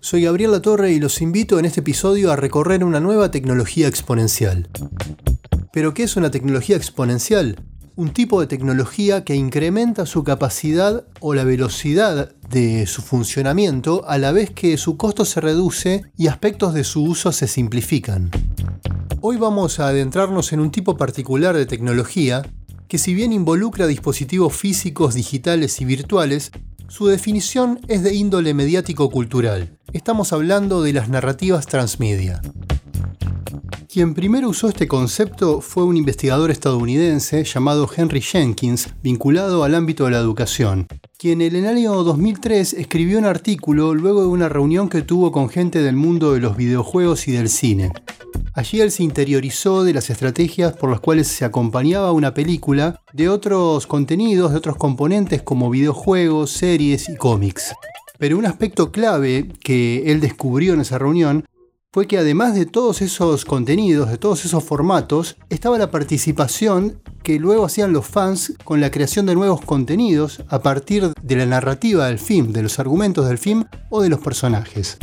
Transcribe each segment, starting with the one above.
Soy Gabriel Latorre y los invito en este episodio a recorrer una nueva tecnología exponencial. ¿Pero qué es una tecnología exponencial? Un tipo de tecnología que incrementa su capacidad o la velocidad de su funcionamiento a la vez que su costo se reduce y aspectos de su uso se simplifican. Hoy vamos a adentrarnos en un tipo particular de tecnología que si bien involucra dispositivos físicos, digitales y virtuales, su definición es de índole mediático-cultural. Estamos hablando de las narrativas transmedia. Quien primero usó este concepto fue un investigador estadounidense llamado Henry Jenkins, vinculado al ámbito de la educación, quien en el año 2003 escribió un artículo luego de una reunión que tuvo con gente del mundo de los videojuegos y del cine. Allí él se interiorizó de las estrategias por las cuales se acompañaba una película de otros contenidos, de otros componentes como videojuegos, series y cómics. Pero un aspecto clave que él descubrió en esa reunión fue que además de todos esos contenidos, de todos esos formatos, estaba la participación que luego hacían los fans con la creación de nuevos contenidos a partir de la narrativa del film, de los argumentos del film o de los personajes.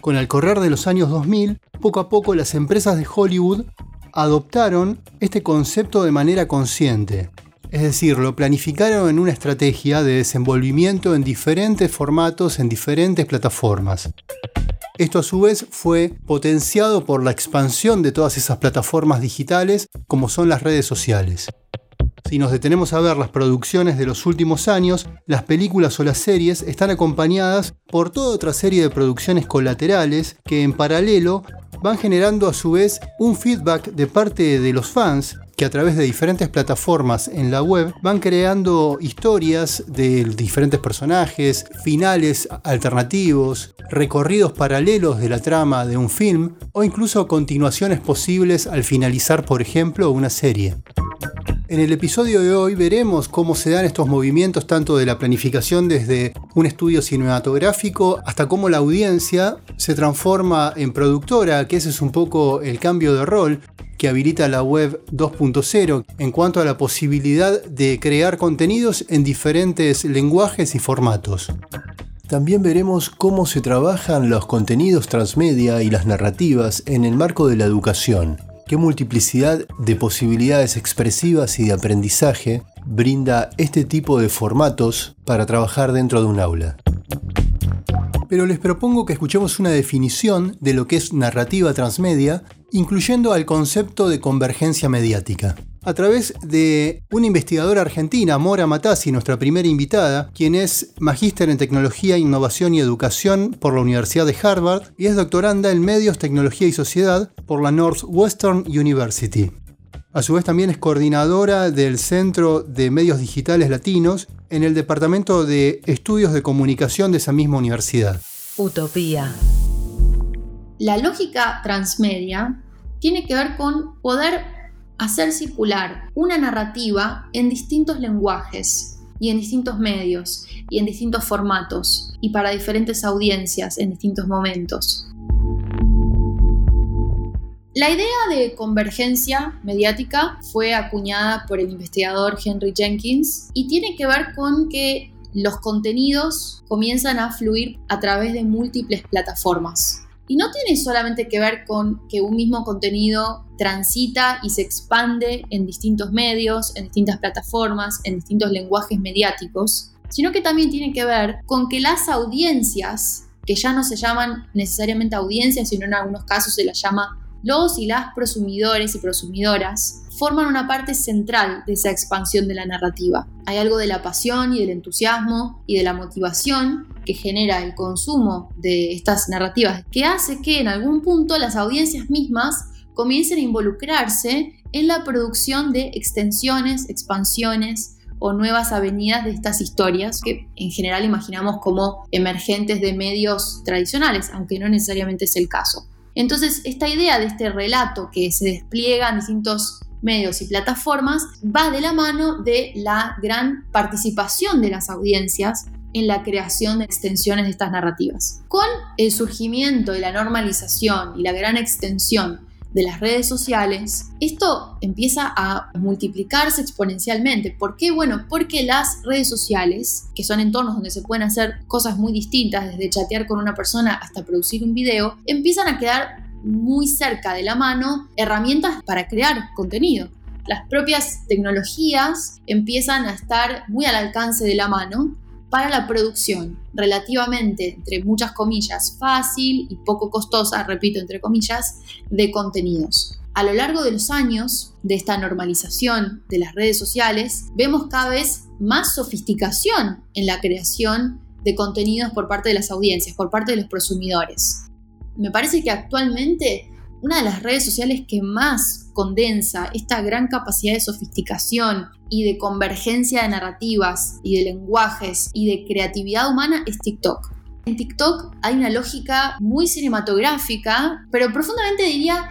Con el correr de los años 2000, poco a poco las empresas de Hollywood adoptaron este concepto de manera consciente. Es decir, lo planificaron en una estrategia de desenvolvimiento en diferentes formatos, en diferentes plataformas. Esto a su vez fue potenciado por la expansión de todas esas plataformas digitales como son las redes sociales. Si nos detenemos a ver las producciones de los últimos años, las películas o las series están acompañadas por toda otra serie de producciones colaterales que en paralelo van generando a su vez un feedback de parte de los fans que a través de diferentes plataformas en la web van creando historias de diferentes personajes, finales alternativos, recorridos paralelos de la trama de un film o incluso continuaciones posibles al finalizar, por ejemplo, una serie. En el episodio de hoy veremos cómo se dan estos movimientos tanto de la planificación desde un estudio cinematográfico hasta cómo la audiencia se transforma en productora, que ese es un poco el cambio de rol que habilita la web 2.0 en cuanto a la posibilidad de crear contenidos en diferentes lenguajes y formatos. También veremos cómo se trabajan los contenidos transmedia y las narrativas en el marco de la educación qué multiplicidad de posibilidades expresivas y de aprendizaje brinda este tipo de formatos para trabajar dentro de un aula. Pero les propongo que escuchemos una definición de lo que es narrativa transmedia, incluyendo al concepto de convergencia mediática a través de una investigadora argentina, Mora Matassi, nuestra primera invitada, quien es magíster en tecnología, innovación y educación por la Universidad de Harvard y es doctoranda en medios, tecnología y sociedad por la Northwestern University. A su vez también es coordinadora del Centro de Medios Digitales Latinos en el Departamento de Estudios de Comunicación de esa misma universidad. Utopía. La lógica transmedia tiene que ver con poder hacer circular una narrativa en distintos lenguajes y en distintos medios y en distintos formatos y para diferentes audiencias en distintos momentos. La idea de convergencia mediática fue acuñada por el investigador Henry Jenkins y tiene que ver con que los contenidos comienzan a fluir a través de múltiples plataformas. Y no tiene solamente que ver con que un mismo contenido transita y se expande en distintos medios, en distintas plataformas, en distintos lenguajes mediáticos, sino que también tiene que ver con que las audiencias, que ya no se llaman necesariamente audiencias, sino en algunos casos se las llama los y las prosumidores y prosumidoras, forman una parte central de esa expansión de la narrativa. Hay algo de la pasión y del entusiasmo y de la motivación que genera el consumo de estas narrativas, que hace que en algún punto las audiencias mismas comiencen a involucrarse en la producción de extensiones, expansiones o nuevas avenidas de estas historias que en general imaginamos como emergentes de medios tradicionales, aunque no necesariamente es el caso. Entonces, esta idea de este relato que se despliega en distintos medios y plataformas va de la mano de la gran participación de las audiencias en la creación de extensiones de estas narrativas. Con el surgimiento y la normalización y la gran extensión de las redes sociales, esto empieza a multiplicarse exponencialmente. ¿Por qué? Bueno, porque las redes sociales, que son entornos donde se pueden hacer cosas muy distintas, desde chatear con una persona hasta producir un video, empiezan a quedar muy cerca de la mano herramientas para crear contenido. Las propias tecnologías empiezan a estar muy al alcance de la mano para la producción relativamente, entre muchas comillas, fácil y poco costosa, repito, entre comillas, de contenidos. A lo largo de los años de esta normalización de las redes sociales, vemos cada vez más sofisticación en la creación de contenidos por parte de las audiencias, por parte de los prosumidores. Me parece que actualmente una de las redes sociales que más condensa esta gran capacidad de sofisticación y de convergencia de narrativas y de lenguajes y de creatividad humana es TikTok. En TikTok hay una lógica muy cinematográfica, pero profundamente diría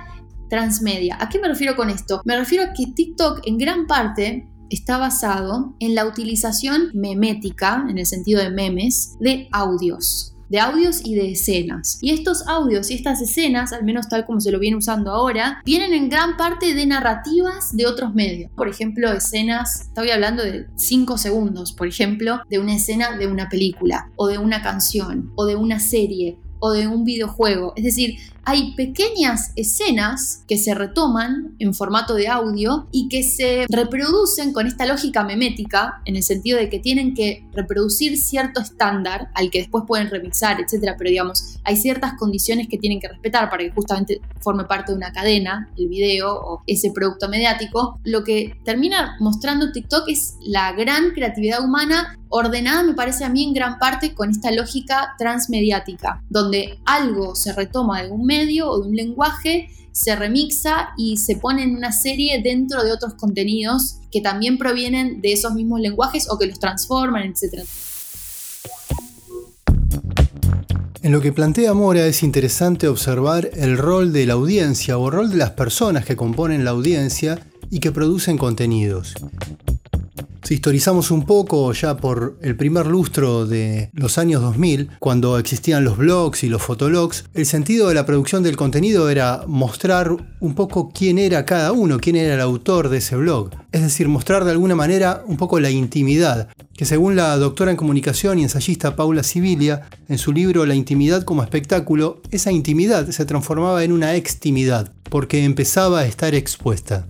transmedia. ¿A qué me refiero con esto? Me refiero a que TikTok en gran parte está basado en la utilización memética, en el sentido de memes, de audios de audios y de escenas. Y estos audios y estas escenas, al menos tal como se lo viene usando ahora, vienen en gran parte de narrativas de otros medios. Por ejemplo, escenas, estoy hablando de 5 segundos, por ejemplo, de una escena de una película, o de una canción, o de una serie, o de un videojuego. Es decir, hay pequeñas escenas que se retoman en formato de audio y que se reproducen con esta lógica memética, en el sentido de que tienen que reproducir cierto estándar al que después pueden remixar, etcétera, pero digamos, hay ciertas condiciones que tienen que respetar para que justamente forme parte de una cadena, el video o ese producto mediático. Lo que termina mostrando TikTok es la gran creatividad humana ordenada, me parece a mí, en gran parte con esta lógica transmediática, donde algo se retoma de un medio o de un lenguaje se remixa y se pone en una serie dentro de otros contenidos que también provienen de esos mismos lenguajes o que los transforman, etc. En lo que plantea Mora es interesante observar el rol de la audiencia o el rol de las personas que componen la audiencia y que producen contenidos. Si historizamos un poco ya por el primer lustro de los años 2000, cuando existían los blogs y los fotologs, el sentido de la producción del contenido era mostrar un poco quién era cada uno, quién era el autor de ese blog. Es decir, mostrar de alguna manera un poco la intimidad, que según la doctora en comunicación y ensayista Paula Sibilia, en su libro La intimidad como espectáculo, esa intimidad se transformaba en una extimidad, porque empezaba a estar expuesta.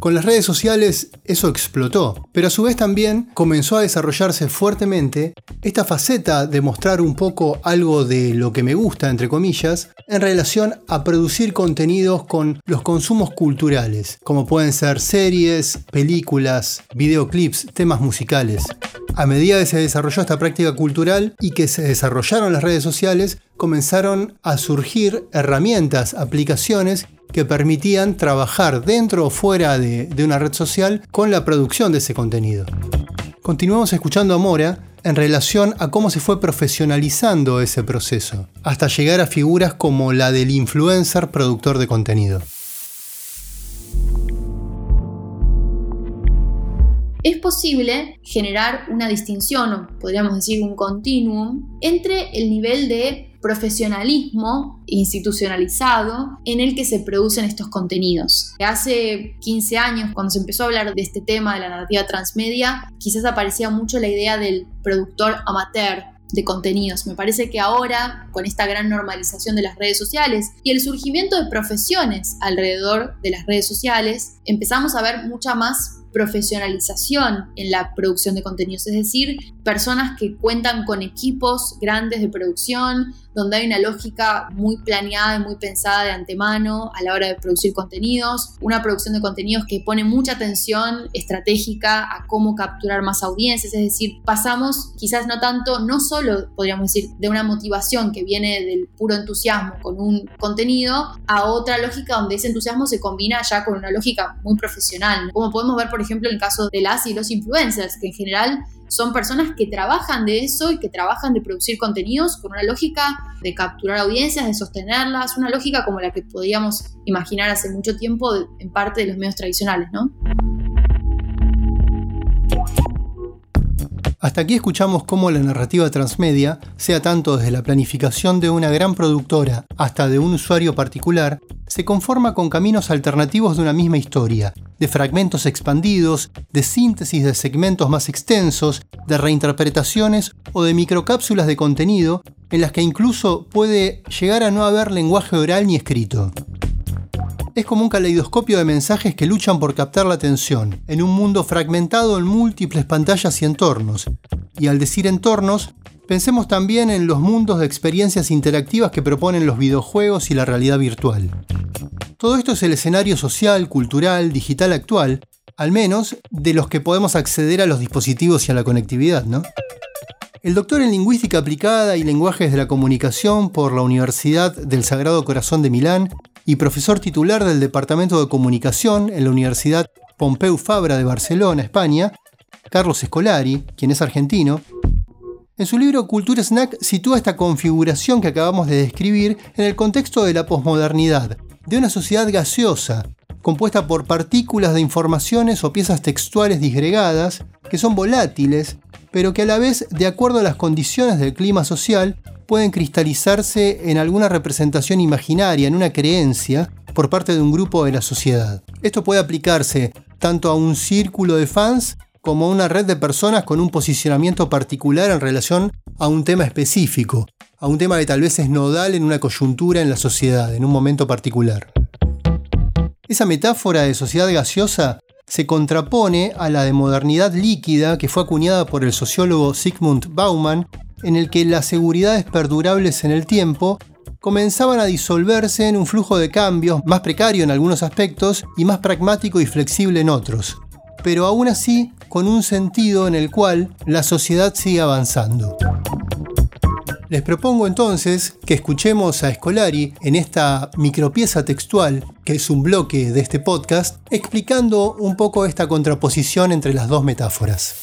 Con las redes sociales eso explotó, pero a su vez también comenzó a desarrollarse fuertemente esta faceta de mostrar un poco algo de lo que me gusta, entre comillas, en relación a producir contenidos con los consumos culturales, como pueden ser series, películas, videoclips, temas musicales. A medida que se desarrolló esta práctica cultural y que se desarrollaron las redes sociales, comenzaron a surgir herramientas, aplicaciones que permitían trabajar dentro o fuera de, una red social con la producción de ese contenido. Continuamos escuchando a Mora en relación a cómo se fue profesionalizando ese proceso, hasta llegar a figuras como la del influencer productor de contenido. Es posible generar una distinción, o podríamos decir un continuum, entre el nivel de profesionalismo institucionalizado en el que se producen estos contenidos. Hace 15 años, cuando se empezó a hablar de este tema de la narrativa transmedia, quizás aparecía mucho la idea del productor amateur, de contenidos. Me parece que ahora, con esta gran normalización de las redes sociales y el surgimiento de profesiones alrededor de las redes sociales, empezamos a ver mucha más profesionalización en la producción de contenidos, es decir, personas que cuentan con equipos grandes de producción, donde hay una lógica muy planeada y muy pensada de antemano a la hora de producir contenidos, una producción de contenidos que pone mucha atención estratégica a cómo capturar más audiencias, es decir, pasamos quizás no tanto, no solo podríamos decir, de una motivación que viene del puro entusiasmo con un contenido, a otra lógica donde ese entusiasmo se combina ya con una lógica muy profesional, como podemos ver, por ejemplo, en el caso de las y los influencers, que en general son personas que trabajan de eso y que trabajan de producir contenidos con una lógica de capturar audiencias, de sostenerlas, una lógica como la que podíamos imaginar hace mucho tiempo en parte de los medios tradicionales, ¿no? Hasta aquí escuchamos cómo la narrativa transmedia, sea tanto desde la planificación de una gran productora hasta de un usuario particular, se conforma con caminos alternativos de una misma historia, de fragmentos expandidos, de síntesis de segmentos más extensos, de reinterpretaciones o de microcápsulas de contenido en las que incluso puede llegar a no haber lenguaje oral ni escrito. Es como un caleidoscopio de mensajes que luchan por captar la atención, en un mundo fragmentado en múltiples pantallas y entornos. Y al decir entornos, pensemos también en los mundos de experiencias interactivas que proponen los videojuegos y la realidad virtual. Todo esto es el escenario social, cultural, digital actual, al menos de los que podemos acceder a los dispositivos y a la conectividad, ¿no? El doctor en Lingüística Aplicada y Lenguajes de la Comunicación por la Universidad del Sagrado Corazón de Milán y profesor titular del Departamento de Comunicación en la Universidad Pompeu Fabra de Barcelona, España, Carlos Escolari, quien es argentino, en su libro Cultura Snack sitúa esta configuración que acabamos de describir en el contexto de la posmodernidad, de una sociedad gaseosa, compuesta por partículas de informaciones o piezas textuales disgregadas, que son volátiles, pero que a la vez, de acuerdo a las condiciones del clima social, pueden cristalizarse en alguna representación imaginaria, en una creencia, por parte de un grupo de la sociedad. Esto puede aplicarse tanto a un círculo de fans como a una red de personas con un posicionamiento particular en relación a un tema específico, a un tema que tal vez es nodal en una coyuntura en la sociedad, en un momento particular. Esa metáfora de sociedad gaseosa se contrapone a la de modernidad líquida que fue acuñada por el sociólogo Sigmund Bauman, en el que las seguridades perdurables en el tiempo comenzaban a disolverse en un flujo de cambios más precario en algunos aspectos y más pragmático y flexible en otros, pero aún así con un sentido en el cual la sociedad sigue avanzando. Les propongo entonces que escuchemos a Escolari en esta micropieza textual, que es un bloque de este podcast, explicando un poco esta contraposición entre las dos metáforas.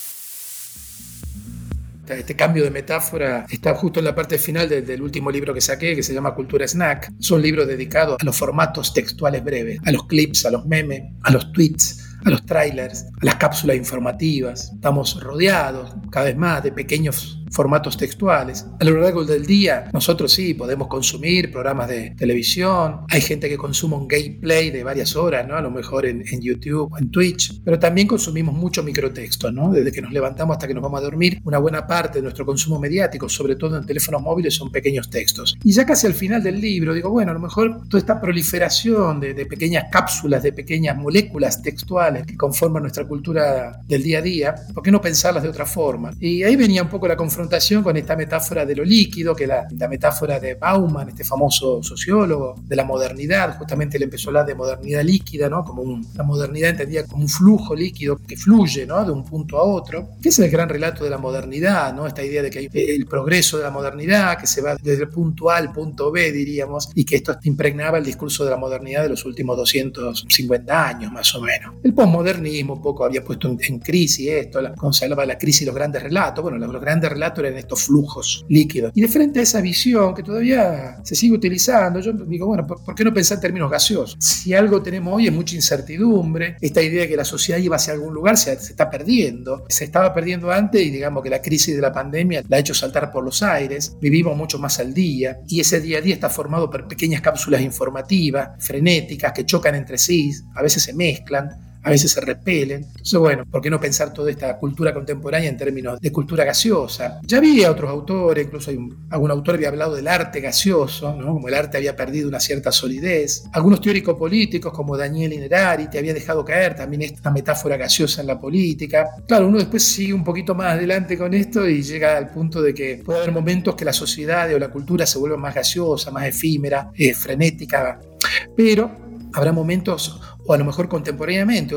Este cambio de metáfora está justo en la parte final del, último libro que saqué, que se llama Cultura Snack. Son libros dedicados a los formatos textuales breves, a los clips, a los memes, a los tweets a los trailers, a las cápsulas informativas. Estamos rodeados cada vez más de pequeños formatos textuales. A lo largo del día, nosotros sí podemos consumir programas de televisión. Hay gente que consume un gameplay de varias horas, ¿no? A lo mejor en, YouTube o en Twitch. Pero también consumimos mucho microtexto, ¿no? Desde que nos levantamos hasta que nos vamos a dormir, una buena parte de nuestro consumo mediático, sobre todo en teléfonos móviles, son pequeños textos. Y ya casi al final del libro, digo, bueno, a lo mejor toda esta proliferación de, de pequeñas cápsulas, de pequeñas moléculas textuales que conforman nuestra cultura del día a día, ¿por qué no pensarlas de otra forma? Y ahí venía un poco la confrontación con esta metáfora de lo líquido, que la, la metáfora de Bauman, este famoso sociólogo de la modernidad, justamente él empezó a hablar de modernidad líquida, ¿no? Como un, la modernidad entendida como un flujo líquido que fluye, ¿no? De un punto a otro, que es el gran relato de la modernidad, ¿no? Esta idea de que hay el progreso de la modernidad, que se va desde el punto A al punto B, diríamos, y que esto impregnaba el discurso de la modernidad de los últimos 250 años, más o menos. El posmodernismo un poco había puesto en, crisis esto, la, de la crisis y los grandes relatos, bueno, los grandes relatos en estos flujos líquidos. Y de frente a esa visión que todavía se sigue utilizando, yo digo, bueno, ¿por, qué no pensar en términos gaseosos? Si algo tenemos hoy es mucha incertidumbre, esta idea de que la sociedad iba hacia algún lugar se, se está perdiendo, se estaba perdiendo antes y digamos que la crisis de la pandemia la ha hecho saltar por los aires, vivimos mucho más al día y ese día a día está formado por pequeñas cápsulas informativas, frenéticas, que chocan entre sí, a veces se mezclan a veces se repelen. Entonces, bueno, ¿por qué no pensar toda esta cultura contemporánea en términos de cultura gaseosa? Ya había otros autores, incluso hay algún autor había hablado del arte gaseoso, como el arte había perdido una cierta solidez. Algunos teóricos políticos, como Daniel Inerari, te había dejado caer también esta metáfora gaseosa en la política. Claro, uno después sigue un poquito más adelante con esto y llega al punto de que puede haber momentos que la sociedad o la cultura se vuelva más gaseosa, más efímera, eh, frenética, pero habrá momentos o a lo mejor contemporáneamente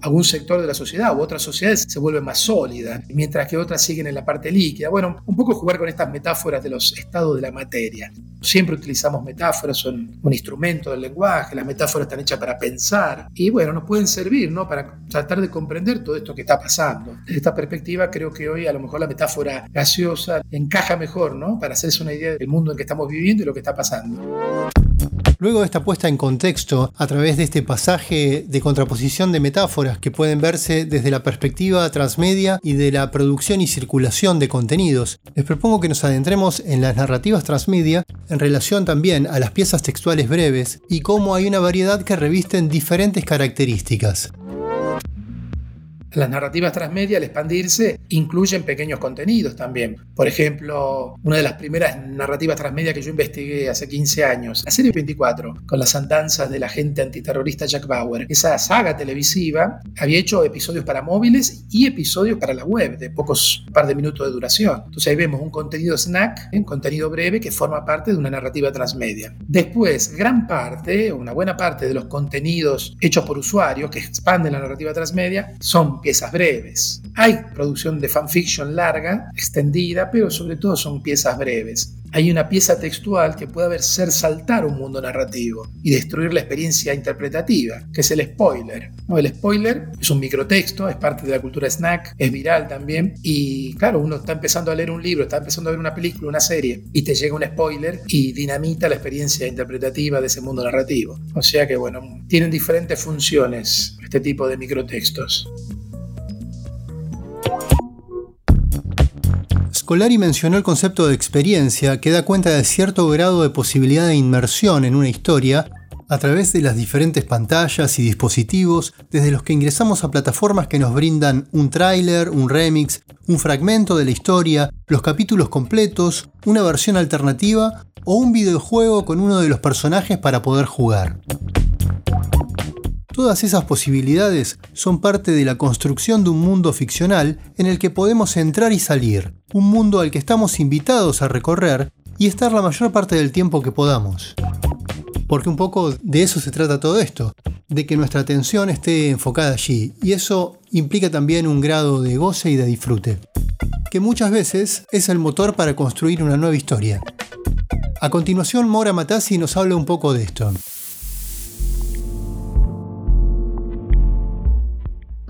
algún sector de la sociedad u otras sociedades se vuelve más sólida, mientras que otras siguen en la parte líquida. Bueno, un poco jugar con estas metáforas de los estados de la materia. Siempre utilizamos metáforas, son un instrumento del lenguaje, las metáforas están hechas para pensar y bueno, nos pueden servir ¿no? para tratar de comprender todo esto que está pasando. Desde esta perspectiva creo que hoy a lo mejor la metáfora gaseosa encaja mejor ¿no? para hacerse una idea del mundo en que estamos viviendo y lo que está pasando. Luego de esta puesta en contexto, a través de este pasaje de contraposición de metáforas que pueden verse desde la perspectiva transmedia y de la producción y circulación de contenidos, les propongo que nos adentremos en las narrativas transmedia en relación también a las piezas textuales breves y cómo hay una variedad que revisten diferentes características. Las narrativas transmedia, al expandirse, incluyen pequeños contenidos también. Por ejemplo, una de las primeras narrativas transmedia que yo investigué hace 15 años, la serie 24, con las andanzas del agente antiterrorista Jack Bauer. Esa saga televisiva había hecho episodios para móviles y episodios para la web, de pocos par de minutos de duración. Entonces ahí vemos un contenido snack, un contenido breve que forma parte de una narrativa transmedia. Después, gran parte, una buena parte de los contenidos hechos por usuarios que expanden la narrativa transmedia son piezas breves. Hay producción de fanfiction larga, extendida, pero sobre todo son piezas breves. Hay una pieza textual que puede hacer saltar un mundo narrativo y destruir la experiencia interpretativa, que es el spoiler. El spoiler es un microtexto, es parte de la cultura snack, es viral también. Y claro, uno está empezando a leer un libro, está empezando a ver una película, una serie, y te llega un spoiler y dinamita la experiencia interpretativa de ese mundo narrativo. O sea que, bueno, tienen diferentes funciones este tipo de microtextos. Scolari mencionó el concepto de experiencia que da cuenta de cierto grado de posibilidad de inmersión en una historia a través de las diferentes pantallas y dispositivos desde los que ingresamos a plataformas que nos brindan un tráiler, un remix, un fragmento de la historia, los capítulos completos, una versión alternativa o un videojuego con uno de los personajes para poder jugar. Todas esas posibilidades son parte de la construcción de un mundo ficcional en el que podemos entrar y salir, un mundo al que estamos invitados a recorrer y estar la mayor parte del tiempo que podamos. Porque un poco de eso se trata todo esto, de que nuestra atención esté enfocada allí, y eso implica también un grado de goce y de disfrute, que muchas veces es el motor para construir una nueva historia. A continuación, Mora Matassi nos habla un poco de esto.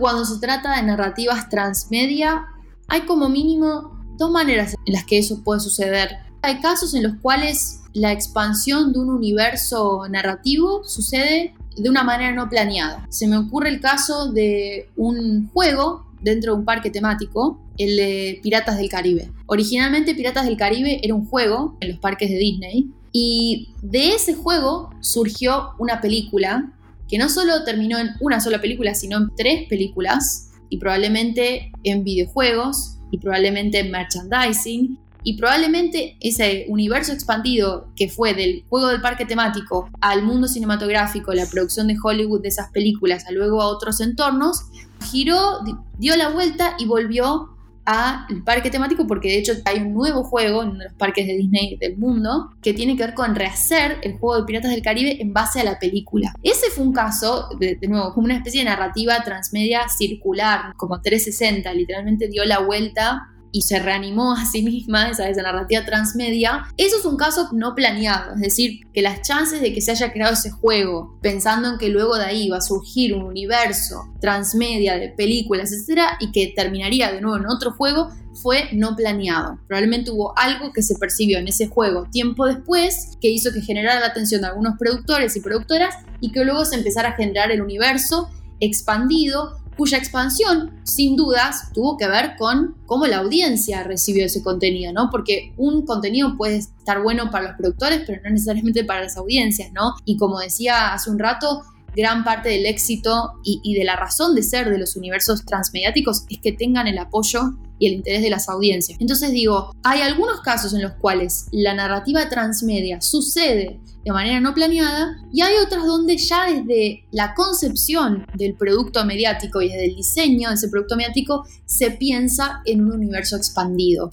Cuando se trata de narrativas transmedia, hay como mínimo dos maneras en las que eso puede suceder. Hay casos en los cuales la expansión de un universo narrativo sucede de una manera no planeada. Se me ocurre el caso de un juego dentro de un parque temático, el de Piratas del Caribe. Originalmente Piratas del Caribe era un juego en los parques de Disney y de ese juego surgió una película que no solo terminó en una sola película, sino en tres películas, y probablemente en videojuegos, y probablemente en merchandising, y probablemente ese universo expandido que fue del juego del parque temático al mundo cinematográfico, la producción de Hollywood de esas películas, a luego a otros entornos, giró, dio la vuelta y volvió al parque temático porque de hecho hay un nuevo juego en uno de los parques de Disney del mundo que tiene que ver con rehacer el juego de Piratas del Caribe en base a la película. Ese fue un caso, de, de nuevo, como una especie de narrativa transmedia circular, como 360, literalmente dio la vuelta y se reanimó a sí misma, esa, narrativa transmedia, eso es un caso no planeado, es decir, que las chances de que se haya creado ese juego, pensando en que luego de ahí va a surgir un universo transmedia de películas, etcétera, y que terminaría de nuevo en otro juego, fue no planeado. Probablemente hubo algo que se percibió en ese juego tiempo después que hizo que generara la atención de algunos productores y productoras y que luego se empezara a generar el universo expandido cuya expansión, sin dudas, tuvo que ver con cómo la audiencia recibió ese contenido, ¿no? Porque un contenido puede estar bueno para los productores, pero no necesariamente para las audiencias, ¿no? Y como decía hace un rato, gran parte del éxito y, de la razón de ser de los universos transmediáticos es que tengan el apoyo y el interés de las audiencias. Entonces digo, hay algunos casos en los cuales la narrativa transmedia sucede de manera no planeada y hay otras donde ya desde la concepción del producto mediático y desde el diseño de ese producto mediático se piensa en un universo expandido.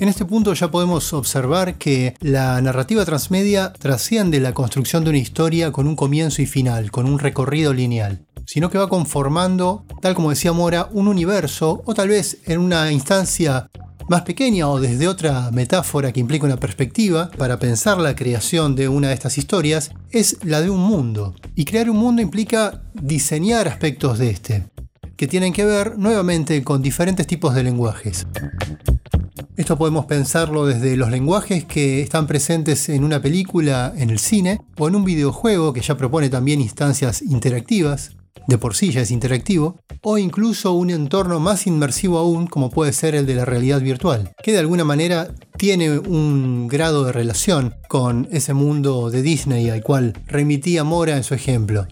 En este punto ya podemos observar que la narrativa transmedia trasciende la construcción de una historia con un comienzo y final, con un recorrido lineal, sino que va conformando, tal como decía Mora, un universo o tal vez en una instancia más pequeña o desde otra metáfora que implica una perspectiva para pensar la creación de una de estas historias, es la de un mundo. Y crear un mundo implica diseñar aspectos de este, que tienen que ver nuevamente con diferentes tipos de lenguajes. Esto podemos pensarlo desde los lenguajes que están presentes en una película, en el cine, o en un videojuego que ya propone también instancias interactivas, de por sí ya es interactivo, o incluso un entorno más inmersivo aún como puede ser el de la realidad virtual, que de alguna manera tiene un grado de relación con ese mundo de Disney al cual remitía Mora en su ejemplo.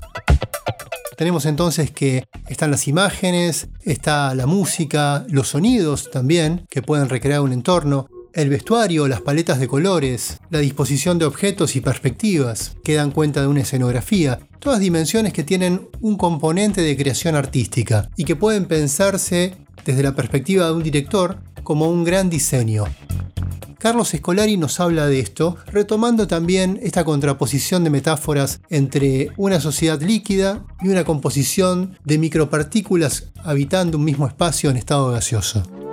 Tenemos entonces que están las imágenes, está la música, los sonidos también, que pueden recrear un entorno, el vestuario, las paletas de colores, la disposición de objetos y perspectivas que dan cuenta de una escenografía, todas dimensiones que tienen un componente de creación artística y que pueden pensarse desde la perspectiva de un director como un gran diseño. Carlos Escolari nos habla de esto, retomando también esta contraposición de metáforas entre una sociedad líquida y una composición de micropartículas habitando un mismo espacio en estado gaseoso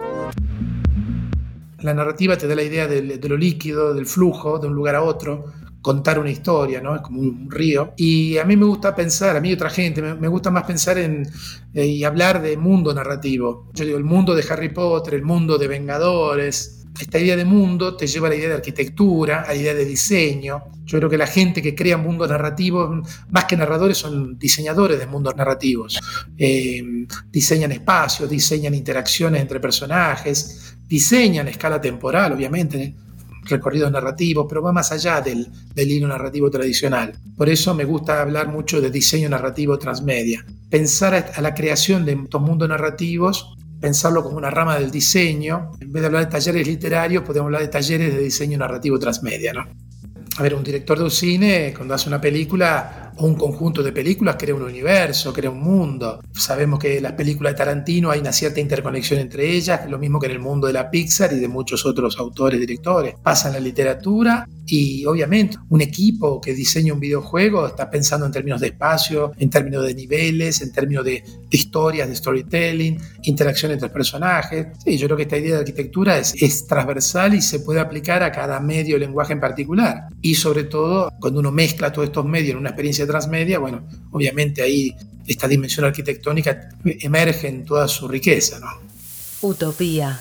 la narrativa te da la idea de, lo líquido, del flujo, de un lugar a otro, contar una historia, ¿no? Es como un río. Y a mí me gusta pensar, a mí y otra gente, me, gusta más pensar en eh, y hablar de mundo narrativo. Yo digo, el mundo de Harry Potter, el mundo de Vengadores, esta idea de mundo te lleva a la idea de arquitectura, a la idea de diseño. Yo creo que la gente que crea mundos narrativos, más que narradores, son diseñadores de mundos narrativos. Eh, diseñan espacios, diseñan interacciones entre personajes, diseñan escala temporal, obviamente, recorridos narrativos, pero va más allá del, del hilo narrativo tradicional. Por eso me gusta hablar mucho de diseño narrativo transmedia. Pensar a la creación de estos mundos narrativos pensarlo como una rama del diseño. En vez de hablar de talleres literarios, podemos hablar de talleres de diseño narrativo transmedia. ¿no? A ver, un director de cine, cuando hace una película, o un conjunto de películas crea un universo, crea un mundo. Sabemos que las películas de Tarantino hay una cierta interconexión entre ellas, lo mismo que en el mundo de la Pixar y de muchos otros autores, directores. Pasa en la literatura y obviamente un equipo que diseña un videojuego está pensando en términos de espacio, en términos de niveles, en términos de, historias, de storytelling, interacción entre personajes. Sí, yo creo que esta idea de arquitectura es, es transversal y se puede aplicar a cada medio lenguaje en particular. Y sobre todo, cuando uno mezcla todos estos medios en una experiencia transmedia, bueno, obviamente ahí esta dimensión arquitectónica emerge en toda su riqueza. ¿no? Utopía.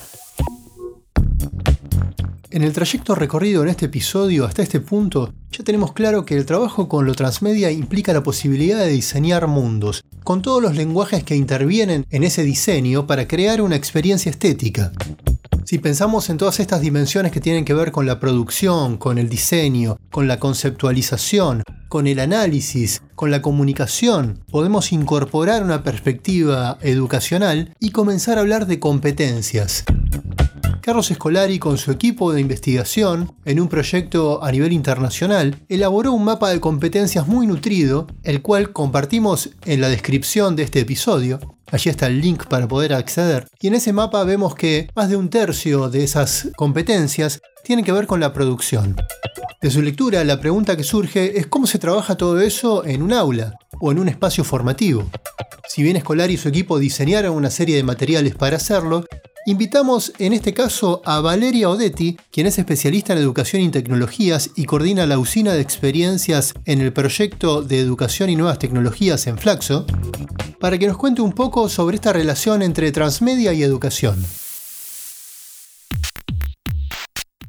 En el trayecto recorrido en este episodio hasta este punto, ya tenemos claro que el trabajo con lo transmedia implica la posibilidad de diseñar mundos, con todos los lenguajes que intervienen en ese diseño para crear una experiencia estética. Si pensamos en todas estas dimensiones que tienen que ver con la producción, con el diseño, con la conceptualización, con el análisis, con la comunicación, podemos incorporar una perspectiva educacional y comenzar a hablar de competencias. Carlos Escolari con su equipo de investigación, en un proyecto a nivel internacional, elaboró un mapa de competencias muy nutrido, el cual compartimos en la descripción de este episodio. Allí está el link para poder acceder. Y en ese mapa vemos que más de un tercio de esas competencias tienen que ver con la producción. De su lectura, la pregunta que surge es cómo se trabaja todo eso en un aula o en un espacio formativo. Si bien Escolari y su equipo diseñaron una serie de materiales para hacerlo, Invitamos en este caso a Valeria Odetti, quien es especialista en educación y tecnologías y coordina la usina de experiencias en el proyecto de educación y nuevas tecnologías en Flaxo, para que nos cuente un poco sobre esta relación entre transmedia y educación.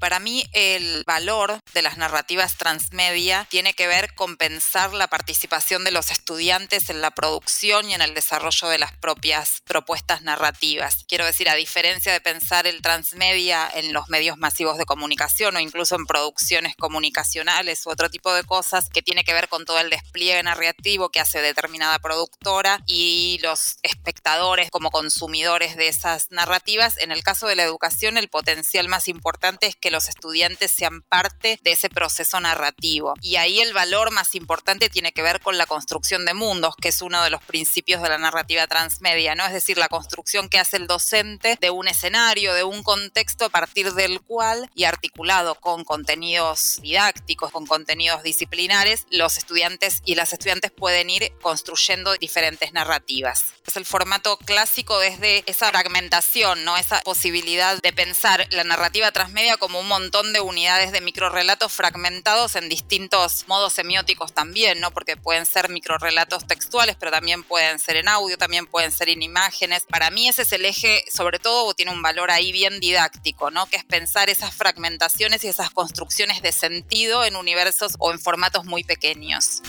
Para mí el valor de las narrativas transmedia tiene que ver con pensar la participación de los estudiantes en la producción y en el desarrollo de las propias propuestas narrativas. Quiero decir, a diferencia de pensar el transmedia en los medios masivos de comunicación o incluso en producciones comunicacionales u otro tipo de cosas que tiene que ver con todo el despliegue narrativo que hace determinada productora y los espectadores como consumidores de esas narrativas, en el caso de la educación el potencial más importante es que los estudiantes sean parte de ese proceso narrativo. Y ahí el valor más importante tiene que ver con la construcción de mundos, que es uno de los principios de la narrativa transmedia, ¿no? Es decir, la construcción que hace el docente de un escenario, de un contexto a partir del cual y articulado con contenidos didácticos, con contenidos disciplinares, los estudiantes y las estudiantes pueden ir construyendo diferentes narrativas. Es el formato clásico desde esa fragmentación, ¿no? Esa posibilidad de pensar la narrativa transmedia como un montón de unidades de microrelatos fragmentados en distintos modos semióticos también, ¿no? Porque pueden ser microrelatos textuales, pero también pueden ser en audio, también pueden ser en imágenes. Para mí ese es el eje, sobre todo tiene un valor ahí bien didáctico, ¿no? Que es pensar esas fragmentaciones y esas construcciones de sentido en universos o en formatos muy pequeños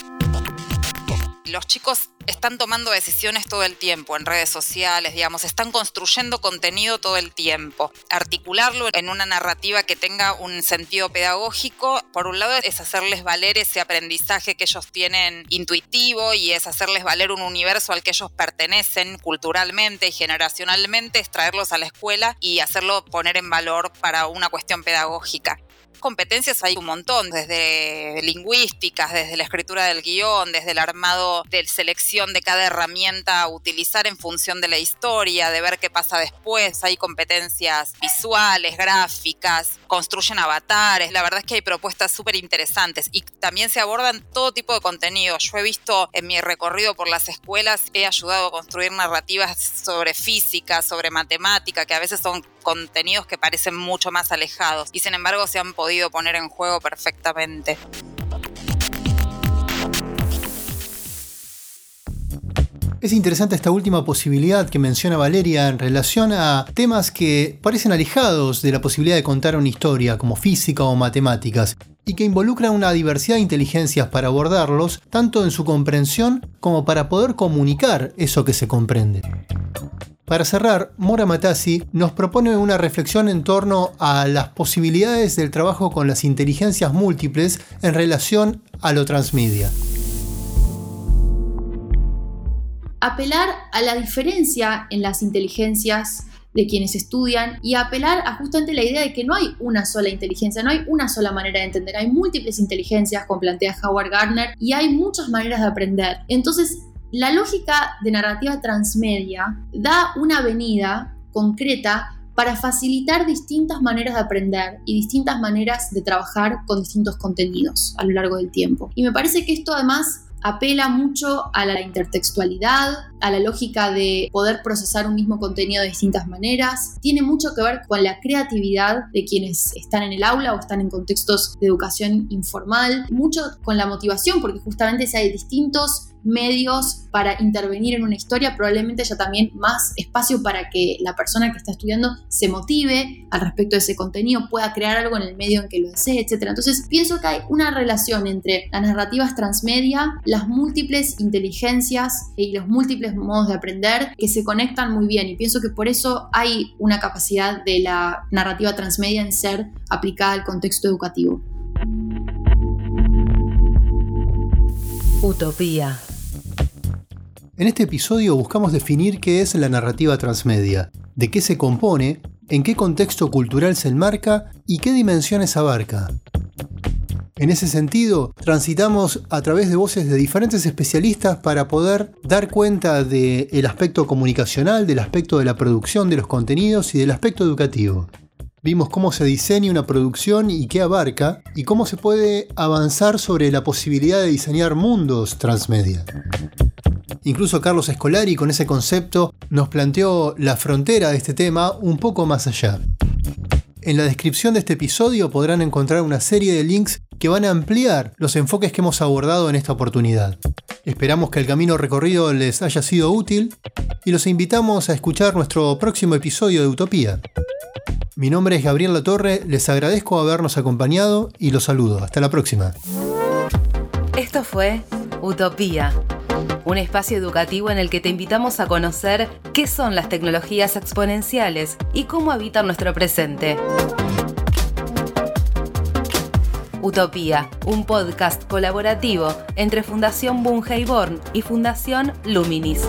los chicos están tomando decisiones todo el tiempo en redes sociales, digamos, están construyendo contenido todo el tiempo. Articularlo en una narrativa que tenga un sentido pedagógico, por un lado es hacerles valer ese aprendizaje que ellos tienen intuitivo y es hacerles valer un universo al que ellos pertenecen culturalmente y generacionalmente, es traerlos a la escuela y hacerlo poner en valor para una cuestión pedagógica competencias hay un montón, desde lingüísticas, desde la escritura del guion, desde el armado de selección de cada herramienta a utilizar en función de la historia, de ver qué pasa después. Hay competencias visuales, gráficas, construyen avatares. La verdad es que hay propuestas súper interesantes y también se abordan todo tipo de contenido. Yo he visto en mi recorrido por las escuelas, he ayudado a construir narrativas sobre física, sobre matemática, que a veces son contenidos que parecen mucho más alejados y sin embargo se han podido poner en juego perfectamente. Es interesante esta última posibilidad que menciona Valeria en relación a temas que parecen alejados de la posibilidad de contar una historia, como física o matemáticas, y que involucran una diversidad de inteligencias para abordarlos, tanto en su comprensión como para poder comunicar eso que se comprende. Para cerrar, Mora Matassi nos propone una reflexión en torno a las posibilidades del trabajo con las inteligencias múltiples en relación a lo transmedia. Apelar a la diferencia en las inteligencias de quienes estudian y apelar a justamente la idea de que no hay una sola inteligencia, no hay una sola manera de entender, hay múltiples inteligencias, como plantea Howard Gardner, y hay muchas maneras de aprender. Entonces, la lógica de narrativa transmedia da una avenida concreta para facilitar distintas maneras de aprender y distintas maneras de trabajar con distintos contenidos a lo largo del tiempo. Y me parece que esto además apela mucho a la intertextualidad, a la lógica de poder procesar un mismo contenido de distintas maneras. Tiene mucho que ver con la creatividad de quienes están en el aula o están en contextos de educación informal, mucho con la motivación, porque justamente si hay distintos medios para intervenir en una historia, probablemente haya también más espacio para que la persona que está estudiando se motive al respecto de ese contenido, pueda crear algo en el medio en que lo desee, etc. Entonces pienso que hay una relación entre las narrativas transmedia, las múltiples inteligencias y los múltiples modos de aprender que se conectan muy bien y pienso que por eso hay una capacidad de la narrativa transmedia en ser aplicada al contexto educativo. Utopía. En este episodio buscamos definir qué es la narrativa transmedia, de qué se compone, en qué contexto cultural se enmarca y qué dimensiones abarca. En ese sentido, transitamos a través de voces de diferentes especialistas para poder dar cuenta del aspecto comunicacional, del aspecto de la producción de los contenidos y del aspecto educativo. Vimos cómo se diseña una producción y qué abarca, y cómo se puede avanzar sobre la posibilidad de diseñar mundos transmedia. Incluso Carlos Escolari con ese concepto nos planteó la frontera de este tema un poco más allá. En la descripción de este episodio podrán encontrar una serie de links que van a ampliar los enfoques que hemos abordado en esta oportunidad. Esperamos que el camino recorrido les haya sido útil y los invitamos a escuchar nuestro próximo episodio de Utopía. Mi nombre es Gabriel Latorre, les agradezco habernos acompañado y los saludo. Hasta la próxima. Esto fue Utopía un espacio educativo en el que te invitamos a conocer qué son las tecnologías exponenciales y cómo habitan nuestro presente. Utopía, un podcast colaborativo entre Fundación Born y Fundación Luminis.